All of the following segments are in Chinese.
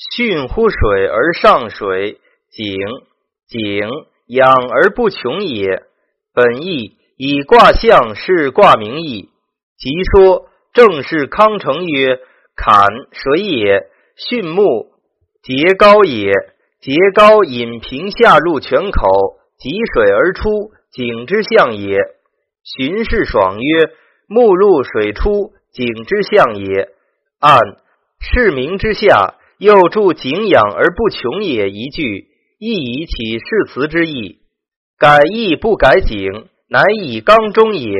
巽乎水而上水，井井养而不穷也。本义以卦象是卦名义。即说正是康成曰：坎水也，巽木节高也。节高引平下入泉口，汲水而出，井之象也。荀氏爽曰：木入水出，井之象也。按市名之下。又注景仰而不穷也一句，亦以起誓词之意。改意不改景，乃以刚中也。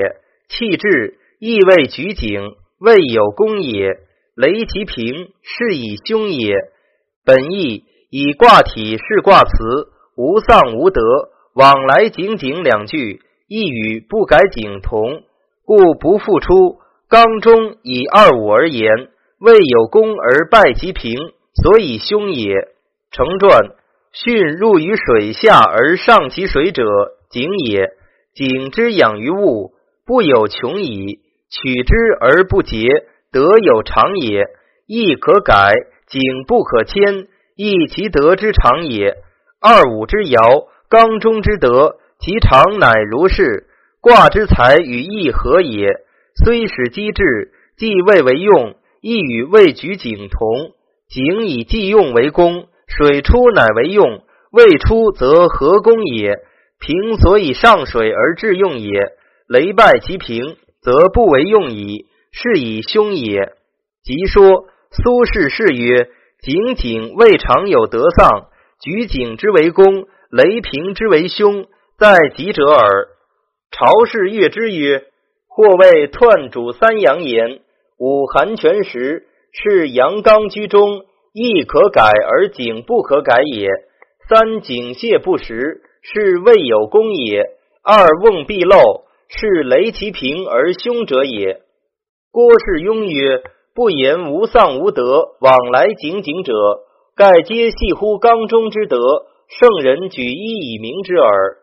气质亦未举景，未有功也。雷其平，是以凶也。本意以卦体是卦辞，无丧无德，往来井井两句，亦与不改景同，故不复出。刚中以二五而言，未有功而败其平。所以凶也。成传，巽入于水下而上其水者，井也。井之养于物，不有穷矣。取之而不竭，德有常也。亦可改，井不可迁，亦其德之常也。二五之爻，刚中之德，其常乃如是。卦之才与义合也。虽使机智，既未为用，亦与未举井同。井以既用为功，水出乃为用，未出则何功也？平所以上水而致用也。雷败其平，则不为用矣，是以凶也。即说苏轼是曰：井井未尝有德丧，举井之为功，雷平之为凶，在己者耳。朝氏悦之曰：或谓彖主三阳言，五寒泉时。是阳刚居中，亦可改而景不可改也。三景泄不实，是未有功也。二瓮必漏，是雷其平而凶者也。郭氏庸曰：不言无丧无德，往来井井者，盖皆系乎刚中之德。圣人举一以明之耳。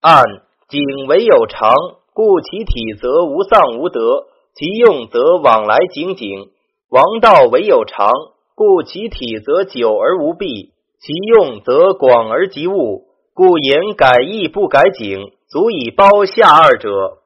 按井为有常，故其体则无丧无德，其用则往来井井。王道唯有常，故其体则久而无弊；其用则广而及物。故言改易不改景，足以包下二者。